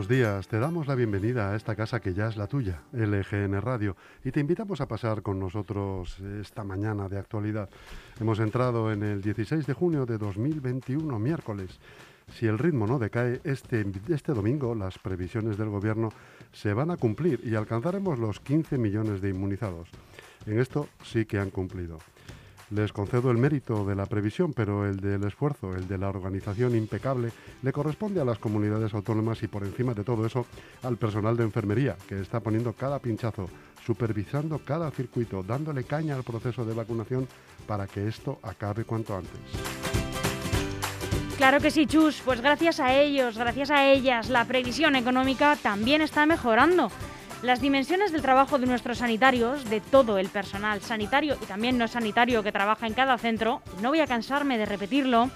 Buenos días, te damos la bienvenida a esta casa que ya es la tuya, LGN Radio, y te invitamos a pasar con nosotros esta mañana de actualidad. Hemos entrado en el 16 de junio de 2021, miércoles. Si el ritmo no decae, este, este domingo las previsiones del Gobierno se van a cumplir y alcanzaremos los 15 millones de inmunizados. En esto sí que han cumplido. Les concedo el mérito de la previsión, pero el del esfuerzo, el de la organización impecable, le corresponde a las comunidades autónomas y por encima de todo eso al personal de enfermería, que está poniendo cada pinchazo, supervisando cada circuito, dándole caña al proceso de vacunación para que esto acabe cuanto antes. Claro que sí, Chus. Pues gracias a ellos, gracias a ellas, la previsión económica también está mejorando. Las dimensiones del trabajo de nuestros sanitarios, de todo el personal sanitario y también no sanitario que trabaja en cada centro, no voy a cansarme de repetirlo,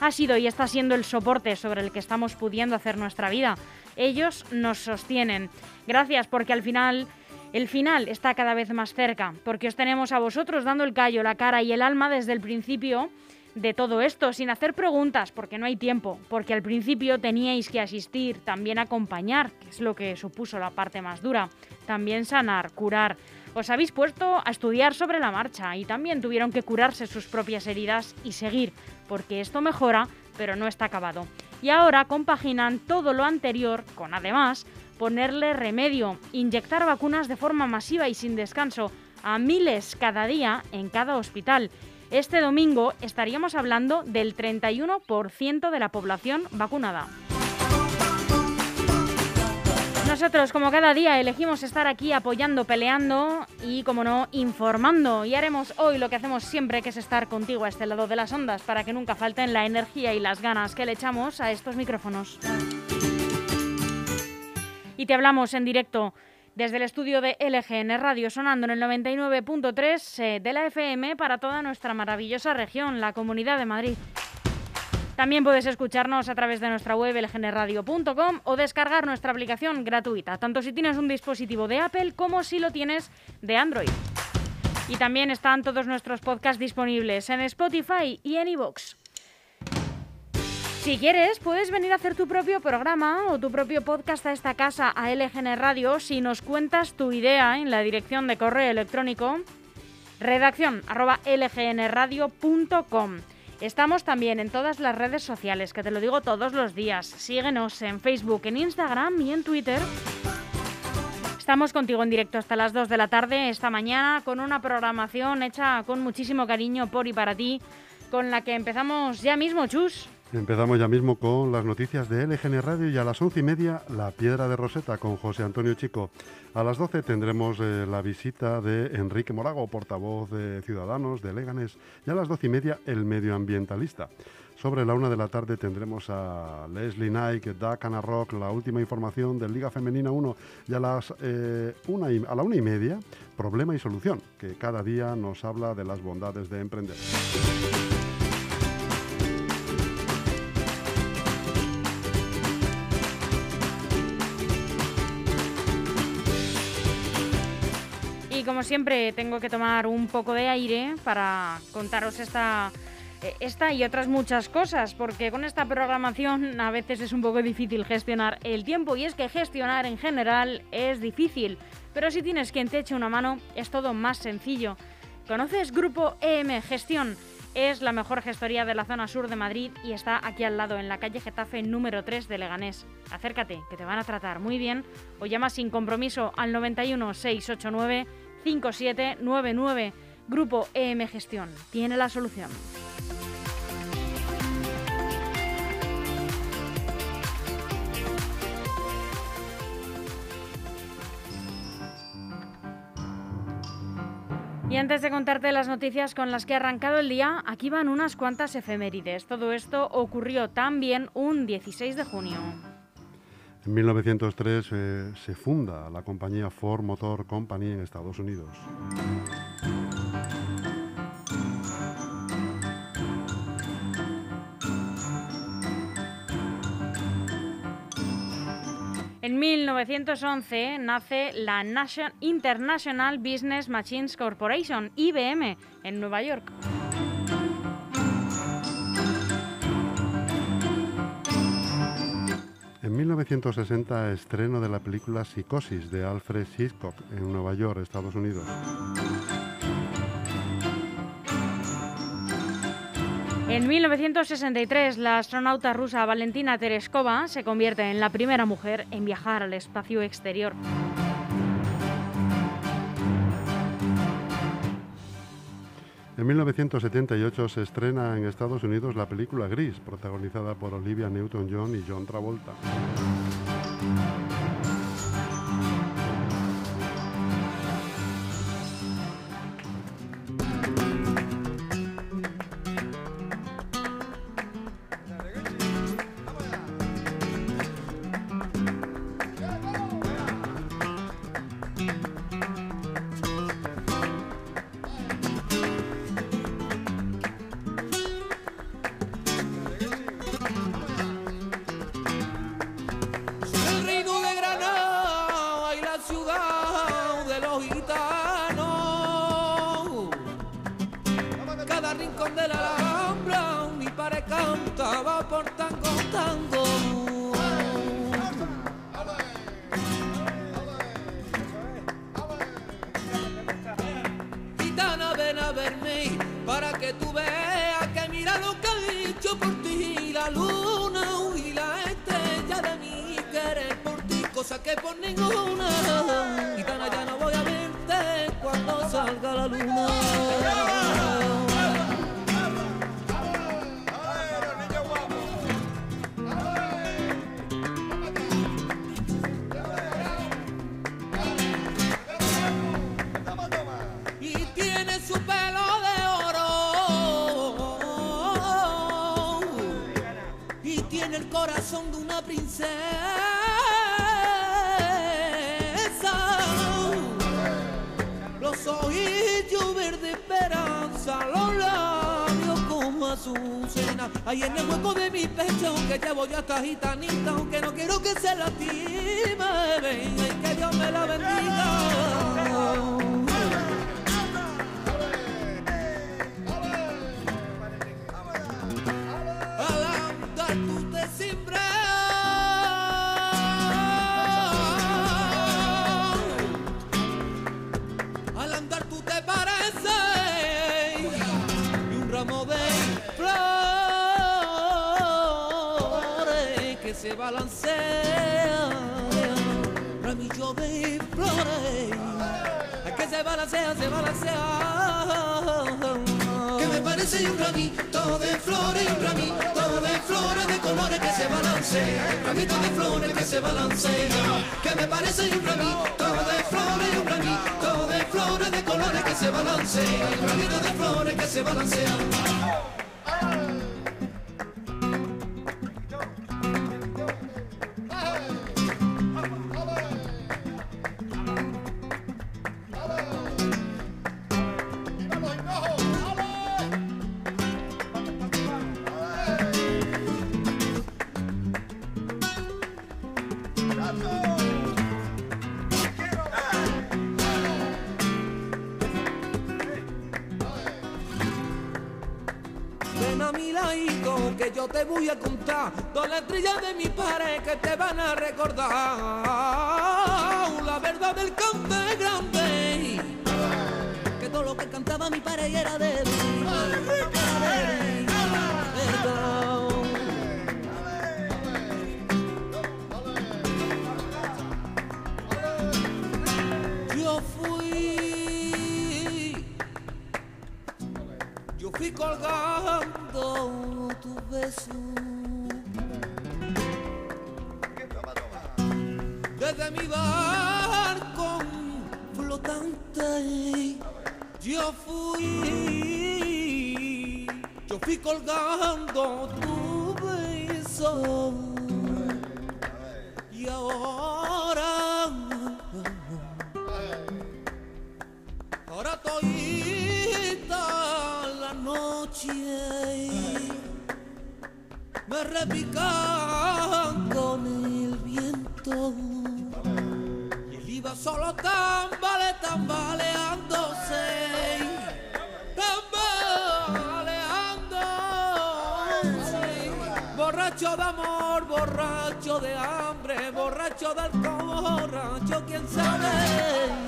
ha sido y está siendo el soporte sobre el que estamos pudiendo hacer nuestra vida. Ellos nos sostienen. Gracias porque al final el final está cada vez más cerca, porque os tenemos a vosotros dando el callo, la cara y el alma desde el principio de todo esto, sin hacer preguntas, porque no hay tiempo, porque al principio teníais que asistir, también acompañar, que es lo que supuso la parte más dura, también sanar, curar. Os habéis puesto a estudiar sobre la marcha y también tuvieron que curarse sus propias heridas y seguir, porque esto mejora, pero no está acabado. Y ahora compaginan todo lo anterior con además ponerle remedio, inyectar vacunas de forma masiva y sin descanso a miles cada día en cada hospital este domingo estaríamos hablando del 31% de la población vacunada. Nosotros, como cada día, elegimos estar aquí apoyando, peleando y, como no, informando. Y haremos hoy lo que hacemos siempre, que es estar contigo a este lado de las ondas, para que nunca falten la energía y las ganas que le echamos a estos micrófonos. Y te hablamos en directo desde el estudio de LGN Radio, sonando en el 99.3 eh, de la FM para toda nuestra maravillosa región, la Comunidad de Madrid. También puedes escucharnos a través de nuestra web lgnradio.com o descargar nuestra aplicación gratuita, tanto si tienes un dispositivo de Apple como si lo tienes de Android. Y también están todos nuestros podcasts disponibles en Spotify y en iVoox. Si quieres, puedes venir a hacer tu propio programa o tu propio podcast a esta casa, a LGN Radio, si nos cuentas tu idea en la dirección de correo electrónico redacción arroba lgnradio.com. Estamos también en todas las redes sociales, que te lo digo todos los días. Síguenos en Facebook, en Instagram y en Twitter. Estamos contigo en directo hasta las 2 de la tarde esta mañana con una programación hecha con muchísimo cariño por y para ti, con la que empezamos ya mismo, Chus. Empezamos ya mismo con las noticias de LGN Radio y a las once y media La Piedra de Roseta con José Antonio Chico. A las doce tendremos eh, la visita de Enrique Morago, portavoz de Ciudadanos de Leganés, y a las doce y media El Medioambientalista. Sobre la una de la tarde tendremos a Leslie Nike, Dakana Rock, la última información de Liga Femenina 1 y a, las, eh, una a la una y media Problema y Solución, que cada día nos habla de las bondades de emprender. Como siempre, tengo que tomar un poco de aire para contaros esta, eh, esta y otras muchas cosas, porque con esta programación a veces es un poco difícil gestionar el tiempo y es que gestionar en general es difícil, pero si tienes quien te eche una mano es todo más sencillo. ¿Conoces Grupo EM Gestión? Es la mejor gestoría de la zona sur de Madrid y está aquí al lado, en la calle Getafe número 3 de Leganés. Acércate, que te van a tratar muy bien, o llama sin compromiso al 91 689 5799. Grupo EM Gestión. Tiene la solución. Y antes de contarte las noticias con las que ha arrancado el día, aquí van unas cuantas efemérides. Todo esto ocurrió también un 16 de junio. En 1903 eh, se funda la compañía Ford Motor Company en Estados Unidos. En 1911 nace la International Business Machines Corporation, IBM, en Nueva York. En 1960, estreno de la película Psicosis de Alfred Hitchcock en Nueva York, Estados Unidos. En 1963, la astronauta rusa Valentina Tereskova se convierte en la primera mujer en viajar al espacio exterior. En 1978 se estrena en Estados Unidos la película Gris, protagonizada por Olivia Newton-John y John Travolta. cosas por ninguna gitana ya no voy a verte cuando salga la luna. Y tiene su pelo de oro y tiene el corazón de un Ahí en el hueco de mi pecho que llevo ya esta gitanita, aunque no quiero que se lastime, ven, que Dios me la bendiga. Balancea, ramillo de flores, que se balancea, se balancea. Que me parece un ramito de flores, un ramito de flores de colores que se balancea, ramito de flores que se balancea. Que me parece un ramito de flores, un ramito de flores de colores que se balancea, ramito de flores que se balancea. Dos estrellas de mi pared que te van a recordar la verdad del cante grande. Que todo lo que cantaba mi pared era de desde mi barco flotante yo fui, yo fui colgando tu beso repican con el viento solo tambale, tambaleándose. Tambaleándose. Borracho de amor, borracho de hambre, borracho de alcohol, borracho, quién sabe.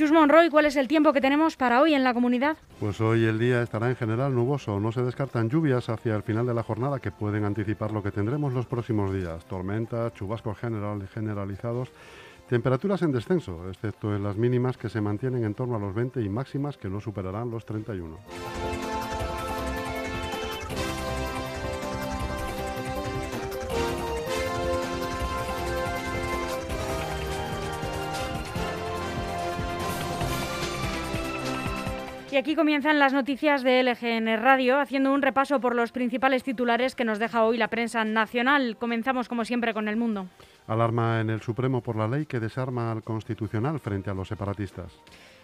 Chus Monroy, ¿cuál es el tiempo que tenemos para hoy en la comunidad? Pues hoy el día estará en general nuboso. No se descartan lluvias hacia el final de la jornada que pueden anticipar lo que tendremos los próximos días. Tormentas, chubascos general, generalizados. Temperaturas en descenso, excepto en las mínimas que se mantienen en torno a los 20 y máximas que no superarán los 31. Y aquí comienzan las noticias de LGN Radio, haciendo un repaso por los principales titulares que nos deja hoy la prensa nacional. Comenzamos, como siempre, con el mundo. Alarma en el Supremo por la ley que desarma al Constitucional frente a los separatistas.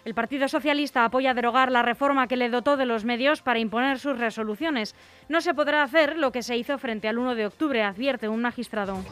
El Partido Socialista apoya derogar la reforma que le dotó de los medios para imponer sus resoluciones. No se podrá hacer lo que se hizo frente al 1 de octubre, advierte un magistrado.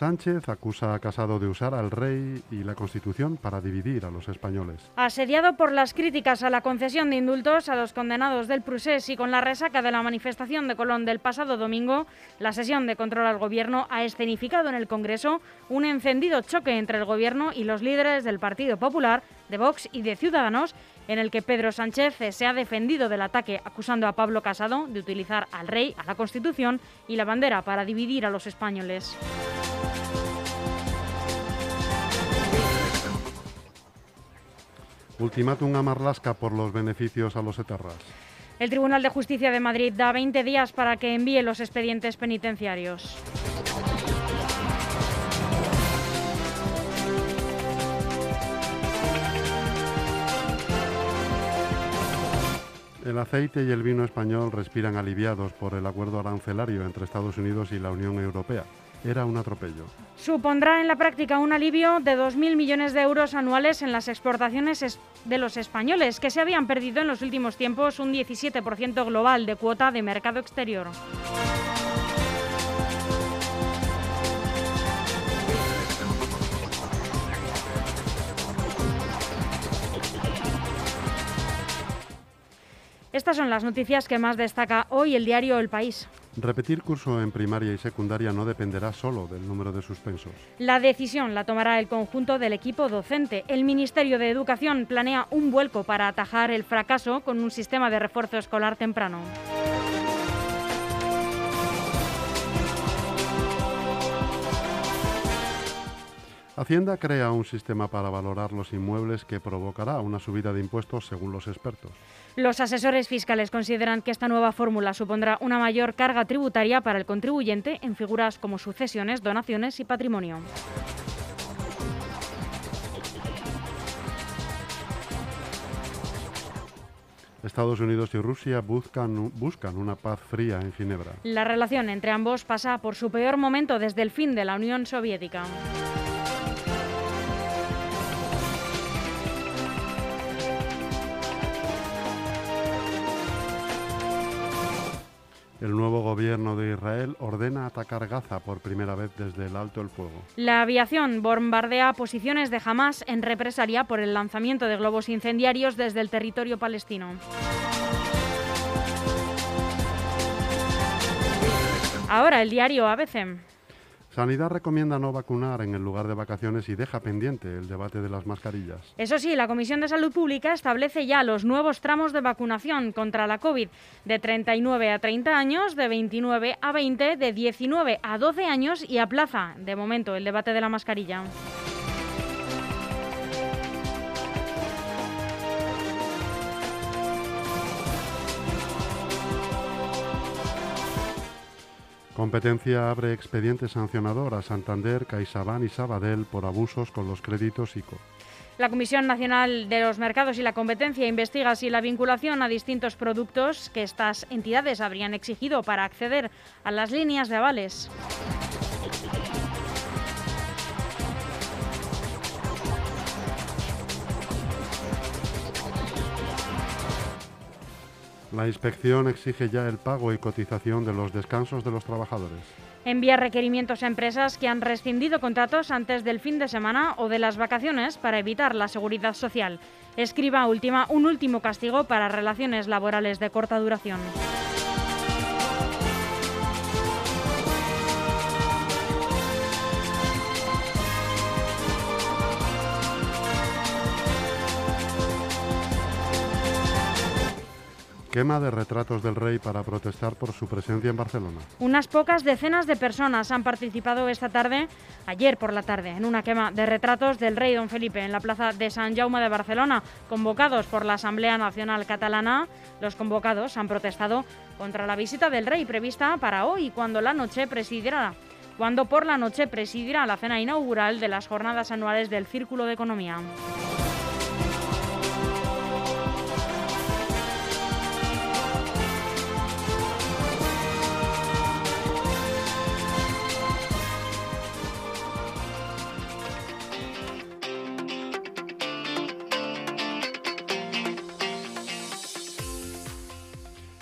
Sánchez acusa a Casado de usar al rey y la Constitución para dividir a los españoles. Asediado por las críticas a la concesión de indultos a los condenados del Prusés y con la resaca de la manifestación de Colón del pasado domingo, la sesión de control al Gobierno ha escenificado en el Congreso un encendido choque entre el Gobierno y los líderes del Partido Popular, de Vox y de Ciudadanos, en el que Pedro Sánchez se ha defendido del ataque acusando a Pablo Casado de utilizar al rey, a la Constitución y la bandera para dividir a los españoles. Ultimátum a Marlasca por los beneficios a los etarras. El Tribunal de Justicia de Madrid da 20 días para que envíe los expedientes penitenciarios. El aceite y el vino español respiran aliviados por el acuerdo arancelario entre Estados Unidos y la Unión Europea. Era un atropello. Supondrá en la práctica un alivio de 2.000 millones de euros anuales en las exportaciones es- de los españoles, que se habían perdido en los últimos tiempos un 17% global de cuota de mercado exterior. Estas son las noticias que más destaca hoy el diario El País. Repetir curso en primaria y secundaria no dependerá solo del número de suspensos. La decisión la tomará el conjunto del equipo docente. El Ministerio de Educación planea un vuelco para atajar el fracaso con un sistema de refuerzo escolar temprano. Hacienda crea un sistema para valorar los inmuebles que provocará una subida de impuestos según los expertos. Los asesores fiscales consideran que esta nueva fórmula supondrá una mayor carga tributaria para el contribuyente en figuras como sucesiones, donaciones y patrimonio. Estados Unidos y Rusia buscan, buscan una paz fría en Ginebra. La relación entre ambos pasa por su peor momento desde el fin de la Unión Soviética. El nuevo gobierno de Israel ordena atacar Gaza por primera vez desde el alto el fuego. La aviación bombardea posiciones de Hamas en represalia por el lanzamiento de globos incendiarios desde el territorio palestino. Ahora el diario ABC. Sanidad recomienda no vacunar en el lugar de vacaciones y deja pendiente el debate de las mascarillas. Eso sí, la Comisión de Salud Pública establece ya los nuevos tramos de vacunación contra la COVID de 39 a 30 años, de 29 a 20, de 19 a 12 años y aplaza, de momento, el debate de la mascarilla. Competencia abre expediente sancionador a Santander, CaixaBank y Sabadell por abusos con los créditos ICO. La Comisión Nacional de los Mercados y la Competencia investiga si la vinculación a distintos productos que estas entidades habrían exigido para acceder a las líneas de avales. La inspección exige ya el pago y cotización de los descansos de los trabajadores. Envía requerimientos a empresas que han rescindido contratos antes del fin de semana o de las vacaciones para evitar la seguridad social. Escriba última un último castigo para relaciones laborales de corta duración. Quema de retratos del rey para protestar por su presencia en Barcelona. Unas pocas decenas de personas han participado esta tarde, ayer por la tarde, en una quema de retratos del rey don Felipe en la plaza de San Jaume de Barcelona, convocados por la Asamblea Nacional Catalana. Los convocados han protestado contra la visita del rey prevista para hoy, cuando la noche presidirá cuando por la noche presidirá la cena inaugural de las jornadas anuales del Círculo de Economía.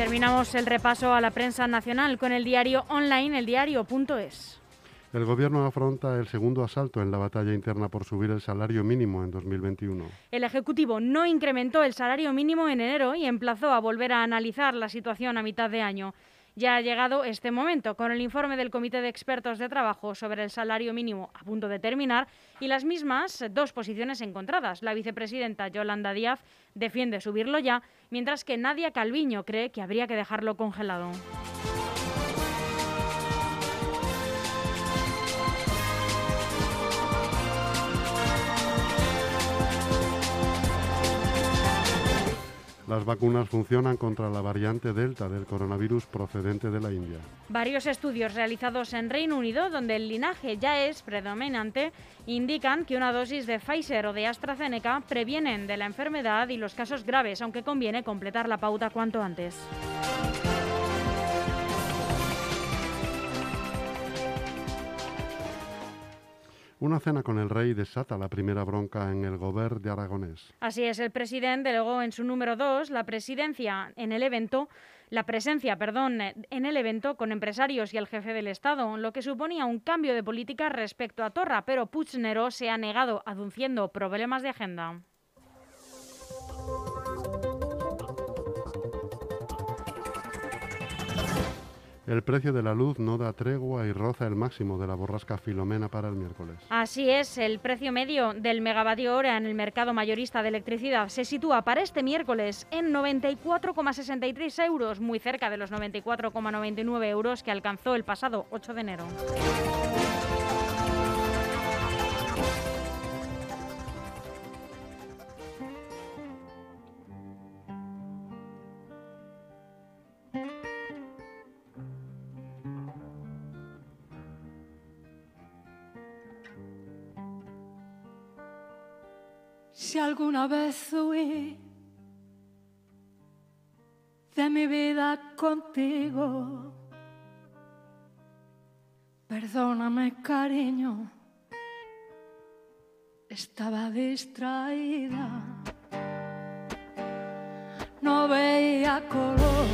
Terminamos el repaso a la prensa nacional con el diario online, eldiario.es. El Gobierno afronta el segundo asalto en la batalla interna por subir el salario mínimo en 2021. El Ejecutivo no incrementó el salario mínimo en enero y emplazó a volver a analizar la situación a mitad de año. Ya ha llegado este momento, con el informe del Comité de Expertos de Trabajo sobre el salario mínimo a punto de terminar y las mismas dos posiciones encontradas. La vicepresidenta Yolanda Díaz defiende subirlo ya, mientras que Nadia Calviño cree que habría que dejarlo congelado. Las vacunas funcionan contra la variante Delta del coronavirus procedente de la India. Varios estudios realizados en Reino Unido, donde el linaje ya es predominante, indican que una dosis de Pfizer o de AstraZeneca previenen de la enfermedad y los casos graves, aunque conviene completar la pauta cuanto antes. Una cena con el rey desata la primera bronca en el Gobierno de Aragonés. Así es, el presidente delegó en su número 2 la presidencia en el evento, la presencia, perdón, en el evento con empresarios y el jefe del Estado, lo que suponía un cambio de política respecto a Torra, pero Puigneró se ha negado aduciendo problemas de agenda. El precio de la luz no da tregua y roza el máximo de la borrasca Filomena para el miércoles. Así es, el precio medio del megavatio hora en el mercado mayorista de electricidad se sitúa para este miércoles en 94,63 euros, muy cerca de los 94,99 euros que alcanzó el pasado 8 de enero. Alguna vez huí de mi vida contigo, perdóname cariño, estaba distraída, no veía color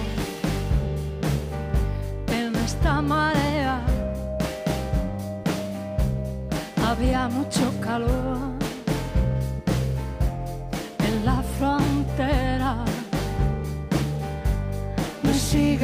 en esta marea. Había mucho calor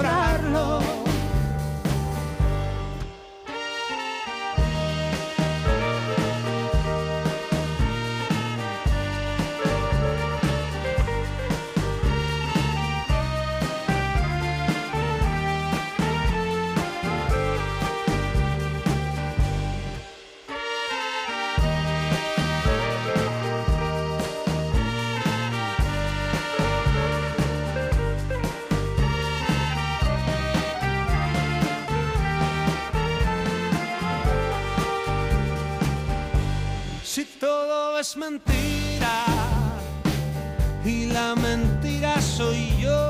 demostrarlo. Mentira y la mentira soy yo,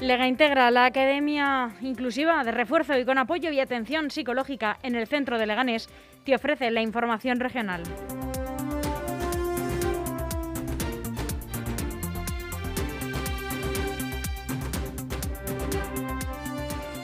Lega integra la Academia Inclusiva de Refuerzo y con apoyo y atención psicológica en el centro de Leganés te ofrece la información regional.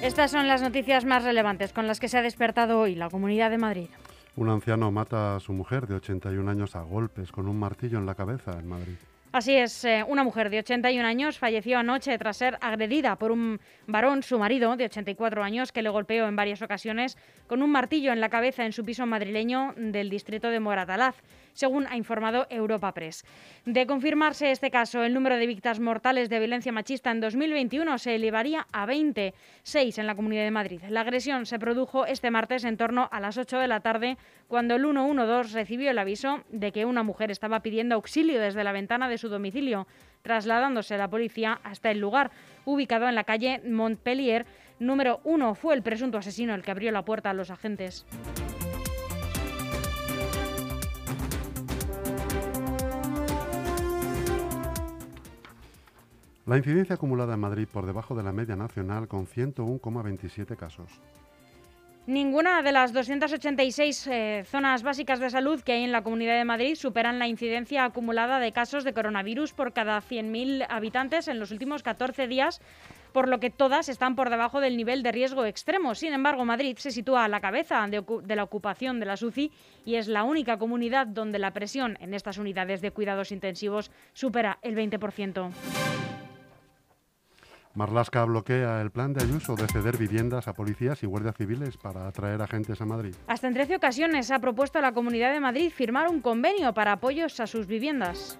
Estas son las noticias más relevantes con las que se ha despertado hoy la Comunidad de Madrid. Un anciano mata a su mujer de 81 años a golpes con un martillo en la cabeza en Madrid. Así es, eh, una mujer de 81 años falleció anoche tras ser agredida por un varón, su marido, de 84 años, que le golpeó en varias ocasiones con un martillo en la cabeza en su piso madrileño del distrito de Moratalaz, según ha informado Europa Press. De confirmarse este caso, el número de víctimas mortales de violencia machista en 2021 se elevaría a 26 en la Comunidad de Madrid. La agresión se produjo este martes en torno a las 8 de la tarde, cuando el 112 recibió el aviso de que una mujer estaba pidiendo auxilio desde la ventana de su domicilio, trasladándose la policía hasta el lugar, ubicado en la calle Montpellier. Número 1 fue el presunto asesino el que abrió la puerta a los agentes. La incidencia acumulada en Madrid por debajo de la media nacional con 101,27 casos. Ninguna de las 286 eh, zonas básicas de salud que hay en la Comunidad de Madrid superan la incidencia acumulada de casos de coronavirus por cada 100.000 habitantes en los últimos 14 días, por lo que todas están por debajo del nivel de riesgo extremo. Sin embargo, Madrid se sitúa a la cabeza de, la ocupación de las UCI y es la única comunidad donde la presión en estas unidades de cuidados intensivos supera el 20%. Marlasca bloquea el plan de Ayuso de ceder viviendas a policías y guardias civiles para atraer agentes a Madrid. Hasta en 13 ocasiones ha propuesto a la Comunidad de Madrid firmar un convenio para apoyos a sus viviendas.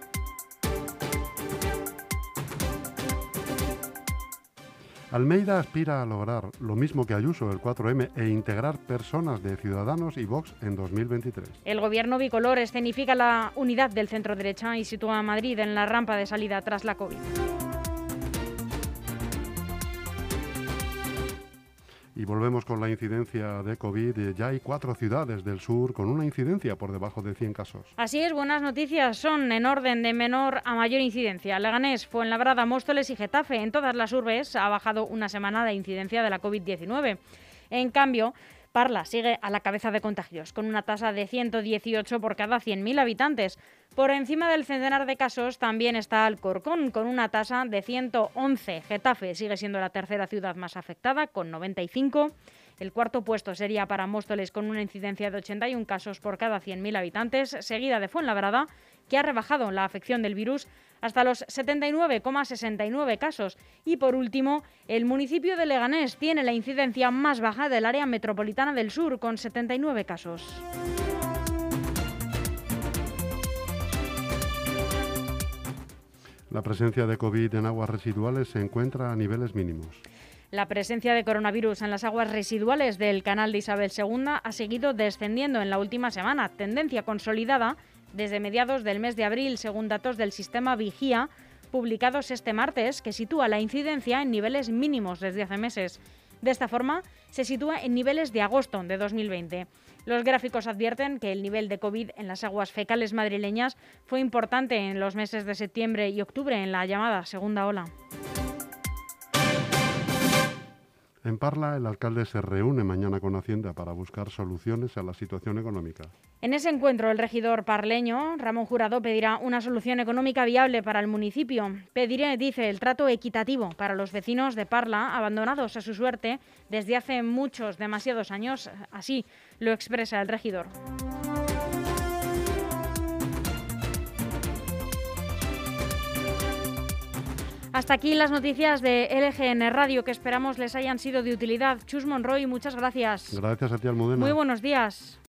Almeida aspira a lograr lo mismo que Ayuso, el 4M, e integrar personas de Ciudadanos y Vox en 2023. El gobierno bicolor escenifica la unidad del centro derecha y sitúa a Madrid en la rampa de salida tras la COVID. Y volvemos con la incidencia de COVID. Ya hay cuatro ciudades del sur con una incidencia por debajo de 100 casos. Así es, buenas noticias son en orden de menor a mayor incidencia. Leganés, Fuenlabrada, Móstoles y Getafe. En todas las urbes ha bajado una semana la incidencia de la COVID-19. En cambio, Parla sigue a la cabeza de contagios, con una tasa de 118 por cada 100.000 habitantes. Por encima del centenar de casos también está Alcorcón, con una tasa de 111. Getafe sigue siendo la tercera ciudad más afectada, con 95. El cuarto puesto sería para Móstoles, con una incidencia de 81 casos por cada 100.000 habitantes, seguida de Fuenlabrada, que ha rebajado la afección del virus hasta los 79,69 casos. Y por último, el municipio de Leganés tiene la incidencia más baja del área metropolitana del sur, con 79 casos. La presencia de COVID en aguas residuales se encuentra a niveles mínimos. La presencia de coronavirus en las aguas residuales del canal de Isabel II ha seguido descendiendo en la última semana, tendencia consolidada desde mediados del mes de abril, según datos del sistema Vigía, publicados este martes, que sitúa la incidencia en niveles mínimos desde hace meses. De esta forma, se sitúa en niveles de agosto de 2020. Los gráficos advierten que el nivel de COVID en las aguas fecales madrileñas fue importante en los meses de septiembre y octubre en la llamada segunda ola. En Parla, el alcalde se reúne mañana con Hacienda para buscar soluciones a la situación económica. En ese encuentro, el regidor parleño, Ramón Jurado, pedirá una solución económica viable para el municipio. Pediré, dice, el trato equitativo para los vecinos de Parla, abandonados a su suerte desde hace muchos, demasiados años. Así lo expresa el regidor. Hasta aquí las noticias de LGN Radio que esperamos les hayan sido de utilidad. Chus Monroy, muchas gracias. Gracias a ti, Almudena. Muy buenos días.